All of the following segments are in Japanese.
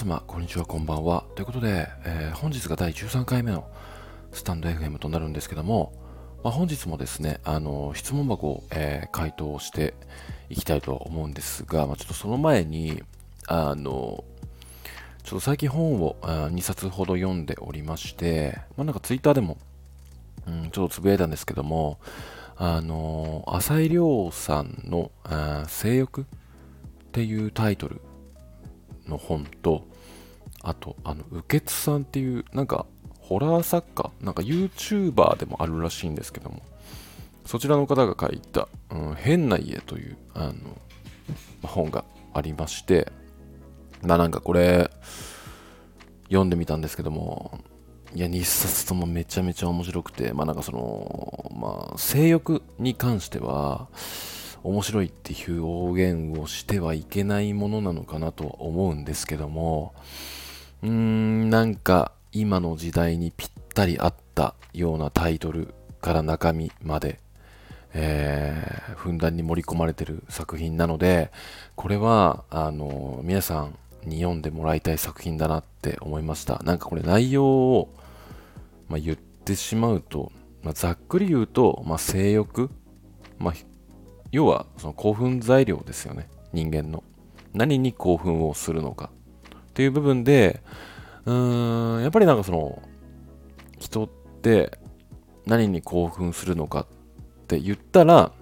様、こんにちは、こんばんは。ということで、えー、本日が第13回目のスタンド FM となるんですけども、まあ、本日もですね、あの質問箱を、えー、回答していきたいと思うんですが、まあ、ちょっとその前に、あのちょっと最近本を2冊ほど読んでおりまして、まあ、なんかツイッターでも、うん、ちょっとつぶやいたんですけども、あの浅井亮さんの「性欲」っていうタイトルの本と、あと、あの、うけつさんっていう、なんか、ホラー作家、なんか YouTuber でもあるらしいんですけども、そちらの方が書いた、うん、変な家という、あの、本がありまして、まあなんかこれ、読んでみたんですけども、いや、2冊ともめちゃめちゃ面白くて、まあなんかその、まあ、性欲に関しては、面白いっていう表現をしてはいけないものなのかなとは思うんですけどもうーんなんか今の時代にぴったり合ったようなタイトルから中身まで、えー、ふんだんに盛り込まれてる作品なのでこれはあの皆さんに読んでもらいたい作品だなって思いました。なんかこれ内容を、まあ、言ってしまうと、まあ、ざっくり言うと、まあ、性欲、まあ、要はその興奮材料ですよね。人間の。何に興奮をするのか。っていう部分でうーんやっぱりなんかその人って何に興奮するのかって言ったら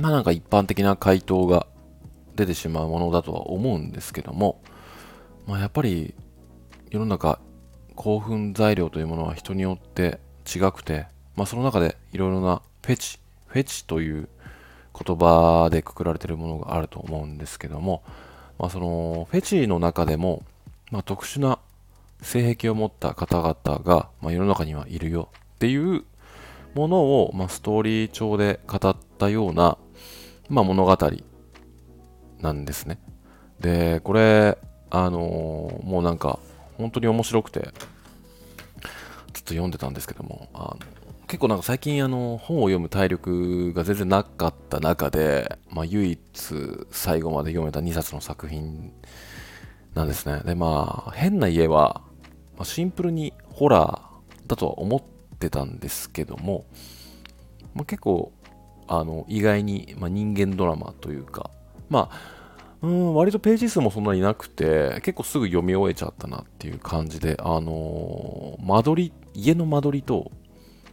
まあなんか一般的な回答が出てしまうものだとは思うんですけども、まあ、やっぱり世の中興奮材料というものは人によって違くて、まあ、その中でいろいろなフェチフェチという言葉でくくられてるものがあると思うんですけども、まあ、そのフェチの中でも、まあ、特殊な性癖を持った方々が、まあ、世の中にはいるよっていうものを、まあ、ストーリー調で語ったような、まあ、物語なんですね。で、これ、あのー、もうなんか、本当に面白くて、ずっと読んでたんですけども、あの結構なんか最近あの本を読む体力が全然なかった中で、まあ、唯一最後まで読めた2冊の作品なんですね。でまあ変な家は、まあ、シンプルにホラーだとは思ってたんですけども、まあ、結構あの意外に、まあ、人間ドラマというかまあうん割とページ数もそんなになくて結構すぐ読み終えちゃったなっていう感じであのー、間取り家の間取りと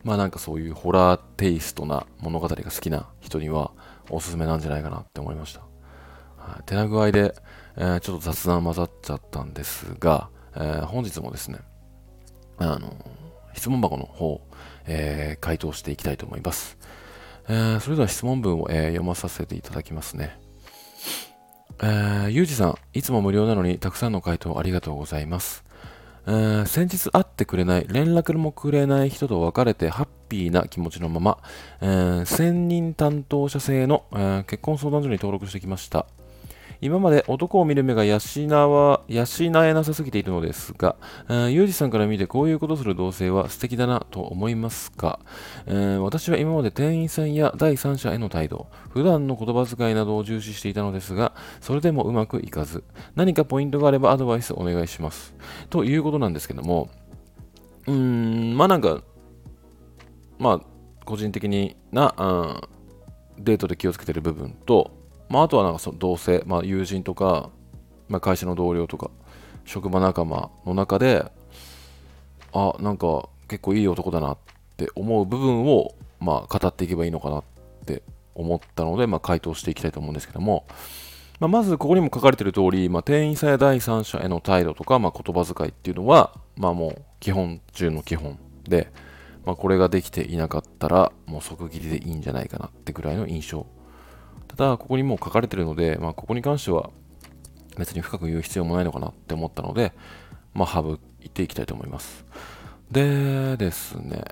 まあなんかそういうホラーテイストな物語が好きな人にはおすすめなんじゃないかなって思いました。はい、手な具合で、えー、ちょっと雑談混ざっちゃったんですが、えー、本日もですね、あの、質問箱の方、えー、回答していきたいと思います。え、それでは質問文を、え、読まさせていただきますね。えー、ゆうじさん、いつも無料なのにたくさんの回答ありがとうございます。先日会ってくれない、連絡もくれない人と別れてハッピーな気持ちのまま、えー、専任担当者制の、え、結婚相談所に登録してきました。今まで男を見る目が養わ養えなさすぎているのですが、ユージさんから見てこういうことする同性は素敵だなと思いますか、えー、私は今まで店員さんや第三者への態度、普段の言葉遣いなどを重視していたのですが、それでもうまくいかず、何かポイントがあればアドバイスお願いします。ということなんですけども、うーん、まあなんか、まあ、個人的にな、うん、デートで気をつけてる部分と、まあ、あとはなんかその同性、まあ、友人とか、まあ、会社の同僚とか職場仲間の中であなんか結構いい男だなって思う部分を、まあ、語っていけばいいのかなって思ったので、まあ、回答していきたいと思うんですけども、まあ、まずここにも書かれてる通り、まあ、店員さんや第三者への態度とか、まあ、言葉遣いっていうのは、まあ、もう基本中の基本で、まあ、これができていなかったらもう即切りでいいんじゃないかなってぐらいの印象ただ、ここにもう書かれてるので、まあ、ここに関しては別に深く言う必要もないのかなって思ったので、まあ、省いていきたいと思います。でですね、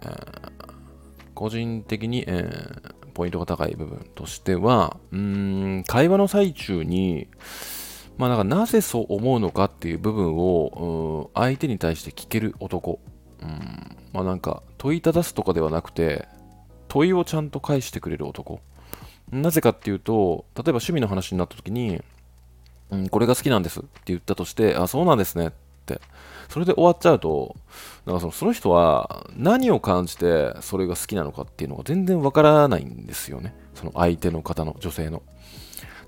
個人的に、えー、ポイントが高い部分としては、うん、会話の最中に、まあ、なんかなぜそう思うのかっていう部分を、相手に対して聞ける男。うん、まあなんか問いただすとかではなくて、問いをちゃんと返してくれる男。なぜかっていうと、例えば趣味の話になった時に、うん、これが好きなんですって言ったとして、あ、そうなんですねって、それで終わっちゃうと、なんかそのその人は何を感じてそれが好きなのかっていうのが全然わからないんですよね。その相手の方の、女性の。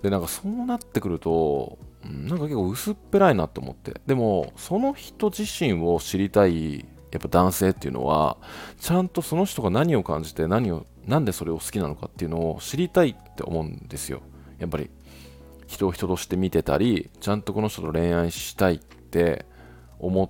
で、なんかそうなってくると、なんか結構薄っぺらいなって思って。でも、その人自身を知りたい、やっぱ男性っていうのは、ちゃんとその人が何を感じて、何を、なんでそれを好きなのかっていうのを知りたいって思うんですよ。やっぱり、人を人として見てたり、ちゃんとこの人と恋愛したいって思っ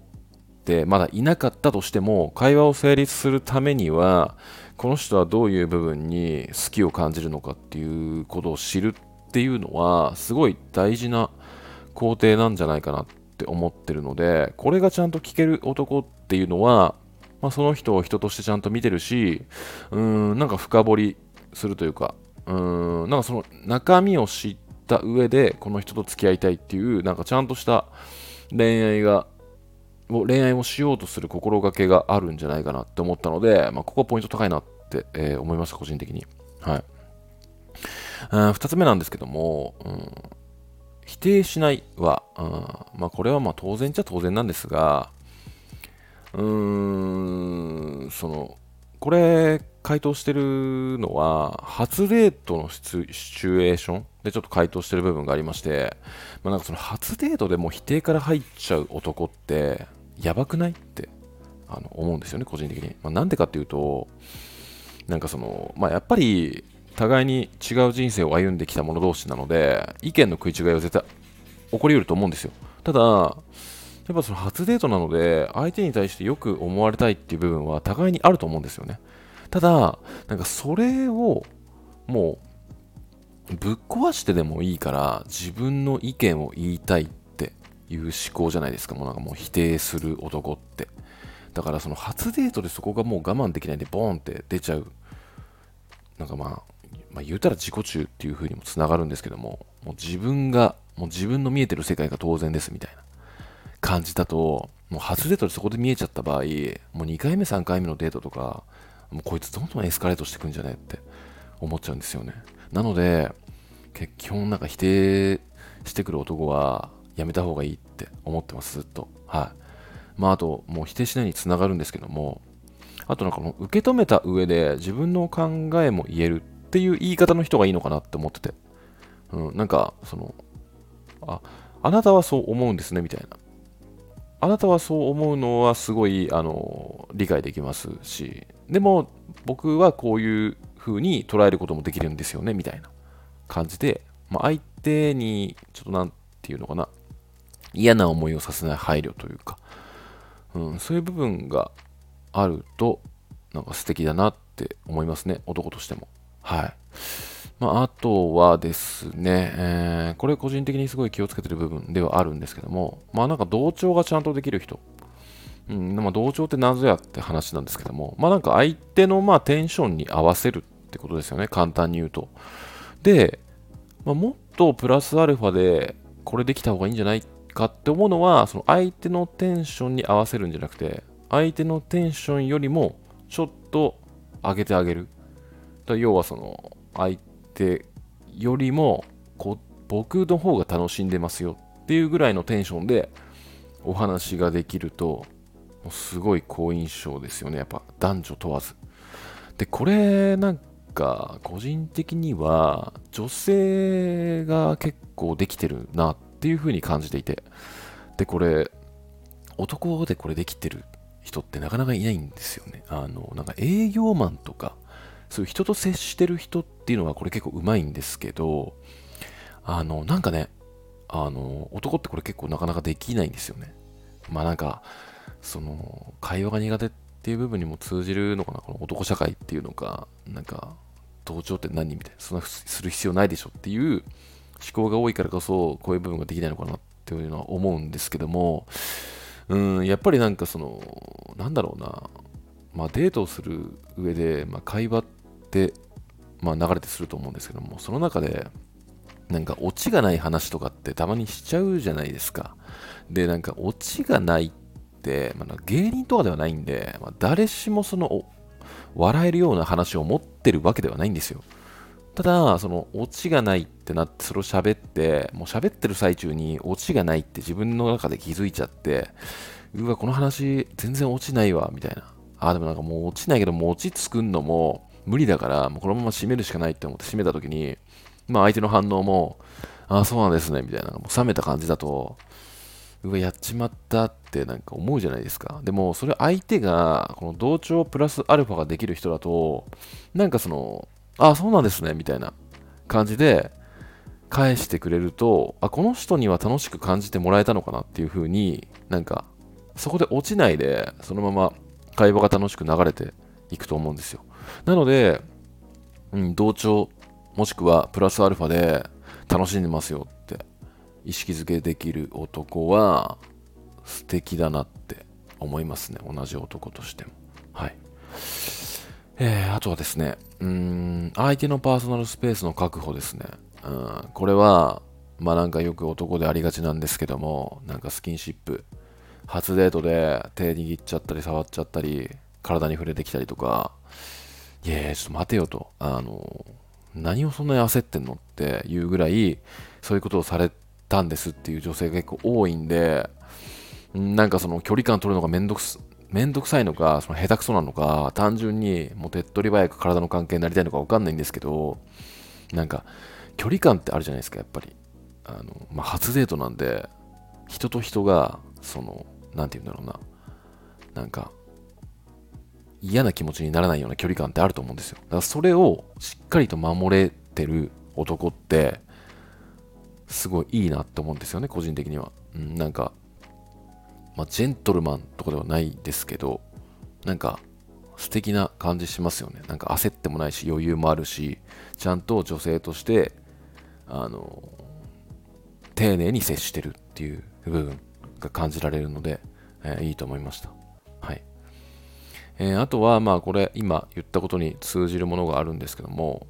て、まだいなかったとしても、会話を成立するためには、この人はどういう部分に好きを感じるのかっていうことを知るっていうのは、すごい大事な工程なんじゃないかなって思ってるので、これがちゃんと聞ける男ってていうのは、まあ、その人を人としてちゃんと見てるし、うーん、なんか深掘りするというか、うーん、なんかその中身を知った上で、この人と付き合いたいっていう、なんかちゃんとした恋愛が、恋愛をしようとする心がけがあるんじゃないかなって思ったので、まあ、ここポイント高いなって、えー、思いました、個人的に。はい。2つ目なんですけども、うん、否定しないは、うん、まあこれはまあ当然っちゃ当然なんですが、うーん、その、これ、回答してるのは、初デートのシチュエーションでちょっと回答してる部分がありまして、まあ、なんかその初デートでも否定から入っちゃう男って、やばくないってあの思うんですよね、個人的に。まあ、なんでかっていうと、なんかその、まあ、やっぱり互いに違う人生を歩んできた者同士なので、意見の食い違いは絶対起こりうると思うんですよ。ただ、やっぱその初デートなので、相手に対してよく思われたいっていう部分は互いにあると思うんですよね。ただ、なんかそれをもうぶっ壊してでもいいから自分の意見を言いたいっていう思考じゃないですか。もうなんかもう否定する男って。だからその初デートでそこがもう我慢できないんでボーンって出ちゃう。なんかまあまあ、言うたら自己中っていう風にもつながるんですけども、もう自分が、もう自分の見えてる世界が当然ですみたいな感じだと、もう初デートでそこで見えちゃった場合、もう2回目、3回目のデートとか、もうこいつどんどんエスカレートしてくんじゃねって思っちゃうんですよね。なので、基本なんか否定してくる男はやめた方がいいって思ってます、ずっと。はい。まあ、あと、もう否定しないにつながるんですけども、あとなんか受け止めた上で自分の考えも言えるっていう言い方の人がいいのかなって思ってて。うん、なんか、その、あ、あなたはそう思うんですね、みたいな。あなたはそう思うのはすごい、あの、理解できますし、でも、僕はこういう風に捉えることもできるんですよね、みたいな感じで、まあ、相手に、ちょっとなんていうのかな、嫌な思いをさせない配慮というか、うん、そういう部分があると、なんか素敵だなって思いますね、男としても。はい。まあ、あとはですね、えー、これ個人的にすごい気をつけてる部分ではあるんですけども、まあなんか同調がちゃんとできる人。うん、まあ同調って謎やって話なんですけども、まあなんか相手のまあテンションに合わせるってことですよね、簡単に言うと。で、まあ、もっとプラスアルファでこれできた方がいいんじゃないかって思うのは、その相手のテンションに合わせるんじゃなくて、相手のテンションよりもちょっと上げてあげる。要はその相手よりもこ僕の方が楽しんでますよっていうぐらいのテンションでお話ができるともうすごい好印象ですよね。やっぱ男女問わず。でこれなんか個人的には女性が結構できてるなっていう風に感じていて。でこれ男でこれできてる人ってなかなかいないんですよね。あのなんか営業マンとかそういう人と接してる人っていうのはこれ結構うまいんですけど、あの、なんかね、あの、男ってこれ結構なかなかできないんですよね。まあなんか、その、会話が苦手っていう部分にも通じるのかな、この男社会っていうのか、なんか、同調って何みたいな、そんなする必要ないでしょっていう思考が多いからこそ、こういう部分ができないのかなっていうのは思うんですけども、うん、やっぱりなんかその、なんだろうな、まあデートをする上で、まあ、会話って、まあ、流れてすると思うんですけども、その中で、なんかオチがない話とかってたまにしちゃうじゃないですか。で、なんかオチがないって、まあ、芸人とかではないんで、まあ、誰しもその笑えるような話を持ってるわけではないんですよ。ただ、その、オチがないってなって、それを喋って、もう喋ってる最中に、オチがないって自分の中で気づいちゃって、うわ、この話、全然落ちないわ、みたいな。あ、でもなんかもう落ちないけど、もう落ち作んのも無理だから、もうこのまま締めるしかないって思って締めた時に、まあ相手の反応も、ああ、そうなんですね、みたいな、もう冷めた感じだと、うわ、やっちまったってなんか思うじゃないですか。でも、それ相手が、この同調プラスアルファができる人だと、なんかその、あ、そうなんですね、みたいな感じで返してくれると、あ、この人には楽しく感じてもらえたのかなっていう風になんか、そこで落ちないで、そのまま会話が楽しく流れていくと思うんですよ。なので、うん、同調、もしくはプラスアルファで楽しんでますよって意識づけできる男は素敵だなって思いますね。同じ男としても。はい。えー、あとはですね、うん、相手のパーソナルスペースの確保ですね。うん、これは、まあなんかよく男でありがちなんですけども、なんかスキンシップ、初デートで手握っちゃったり触っちゃったり、体に触れてきたりとか、いやちょっと待てよと。あの、何をそんなに焦ってんのっていうぐらい、そういうことをされたんですっていう女性が結構多いんで、なんかその距離感取るのがめんどくす、めんどくさいのか、その下手くそなのか、単純にもう手っ取り早く体の関係になりたいのかわかんないんですけど、なんか距離感ってあるじゃないですか、やっぱり。あの、まあ、初デートなんで、人と人が、その、なんて言うんだろうな、なんか、嫌な気持ちにならないような距離感ってあると思うんですよ。だからそれをしっかりと守れてる男って、すごいいいなって思うんですよね、個人的には。うん、なんか、まあ、ジェントルマンとかではないですけど、なんか、素敵な感じしますよね。なんか焦ってもないし、余裕もあるし、ちゃんと女性として、あの、丁寧に接してるっていう部分が感じられるので、えー、いいと思いました。えー、あとは、まあこれ、今言ったことに通じるものがあるんですけども、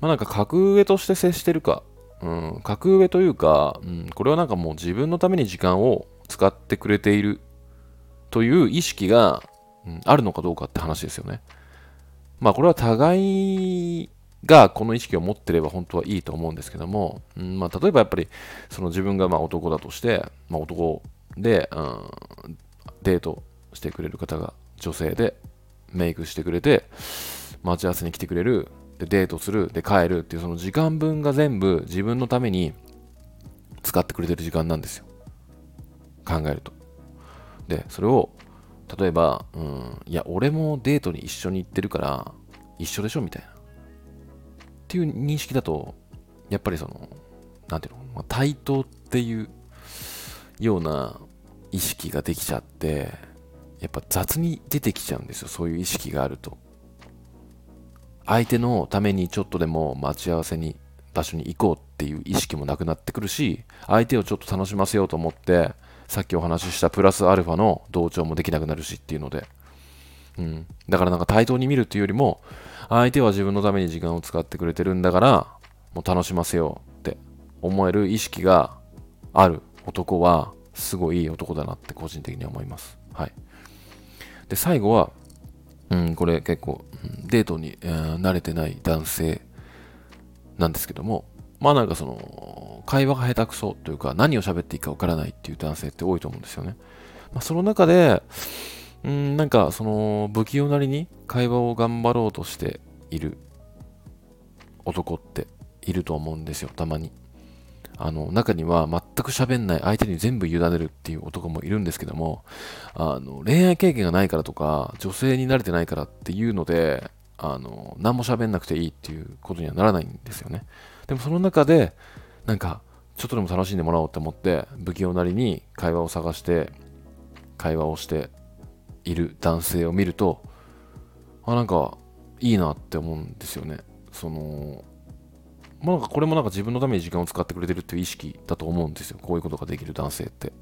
まあなんか格上として接してるかうん、格上というか、うん、これはなんかもう自分のために時間を使ってくれているという意識が、うん、あるのかどうかって話ですよね。まあこれは互いがこの意識を持ってれば本当はいいと思うんですけども、うんまあ、例えばやっぱりその自分がまあ男だとして、まあ、男で、うん、デートしてくれる方が女性でメイクしてくれて待ち合わせに来てくれるでデートする、で帰るっていうその時間分が全部自分のために使ってくれてる時間なんですよ。考えると。で、それを、例えば、うん、いや、俺もデートに一緒に行ってるから、一緒でしょみたいな。っていう認識だと、やっぱりその、なんていうの、対等っていうような意識ができちゃって、やっぱ雑に出てきちゃうんですよ、そういう意識があると。相手のためにちょっとでも待ち合わせに場所に行こうっていう意識もなくなってくるし相手をちょっと楽しませようと思ってさっきお話ししたプラスアルファの同調もできなくなるしっていうので、うん、だからなんか対等に見るっていうよりも相手は自分のために時間を使ってくれてるんだからもう楽しませようって思える意識がある男はすごいいい男だなって個人的には思います。はい。で、最後はうん、これ結構、デートに、えー、慣れてない男性なんですけども、まあなんかその、会話が下手くそというか、何を喋っていいかわからないっていう男性って多いと思うんですよね。まあ、その中で、うん、なんかその、不器用なりに会話を頑張ろうとしている男っていると思うんですよ、たまに。あの、中には全く喋んない相手に全部委ねるっていう男もいるんですけども、あの、恋愛経験がないからとか、女性に慣れてないからっていうので、あの、何も喋んなくていいっていうことにはならないんですよね。でもその中で、なんか、ちょっとでも楽しんでもらおうと思って、不器用なりに会話を探して、会話をしている男性を見ると、あ、なんか、いいなって思うんですよね。その、まあ、これもなんか自分のために時間を使ってくれてるっていう意識だと思うんですよ。こういうことができる男性って。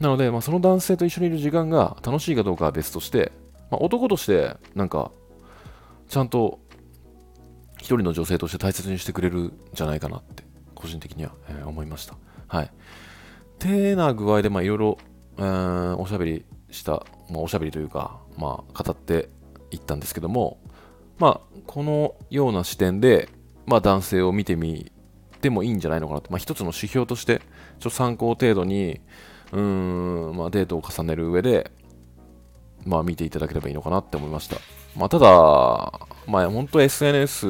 なので、まあ、その男性と一緒にいる時間が楽しいかどうかは別として、まあ、男としてなんかちゃんと一人の女性として大切にしてくれるんじゃないかなって個人的には、えー、思いました。はい。てな具合で、ま、いろいろ、おしゃべりした、まあ、おしゃべりというか、まあ、語っていったんですけども、まあ、このような視点で、まあ、男性を見てみてもいいんじゃないのかなと、まあ、一つの指標としてちょっと参考程度にうーん、まあ、デートを重ねる上で、まあ、見ていただければいいのかなって思いました。まあ、ただ、まあ、本当 SNS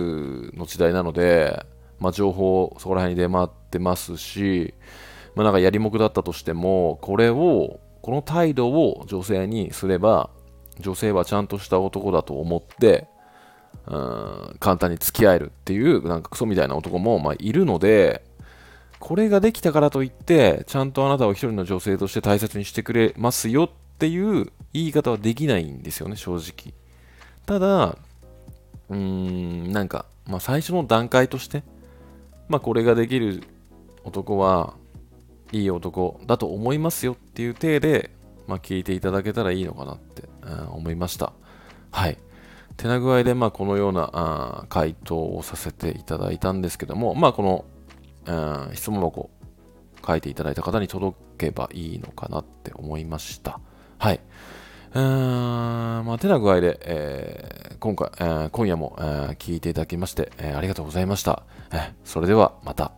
の時代なので、まあ、情報そこら辺に出回ってますし、まあ、なんかやりもくだったとしても、これを、この態度を女性にすれば、女性はちゃんとした男だと思って、うん、簡単に付き合えるっていう、なんかクソみたいな男も、まあ、いるので、これができたからといって、ちゃんとあなたを一人の女性として大切にしてくれますよっていう言い方はできないんですよね、正直。ただ、うーん、なんか、まあ、最初の段階として、まあ、これができる男はいい男だと思いますよっていう体で、まあ、聞いていただけたらいいのかなって、うん、思いました。はい。手な具合で、まあ、このようなあ回答をさせていただいたんですけども、まあ、この、うん、質問箱書いていただいた方に届けばいいのかなって思いました。はい。うん、まあ、てな具合で、えー、今回、えー、今夜も、えー、聞いていただきまして、え、ありがとうございました。え、それではまた。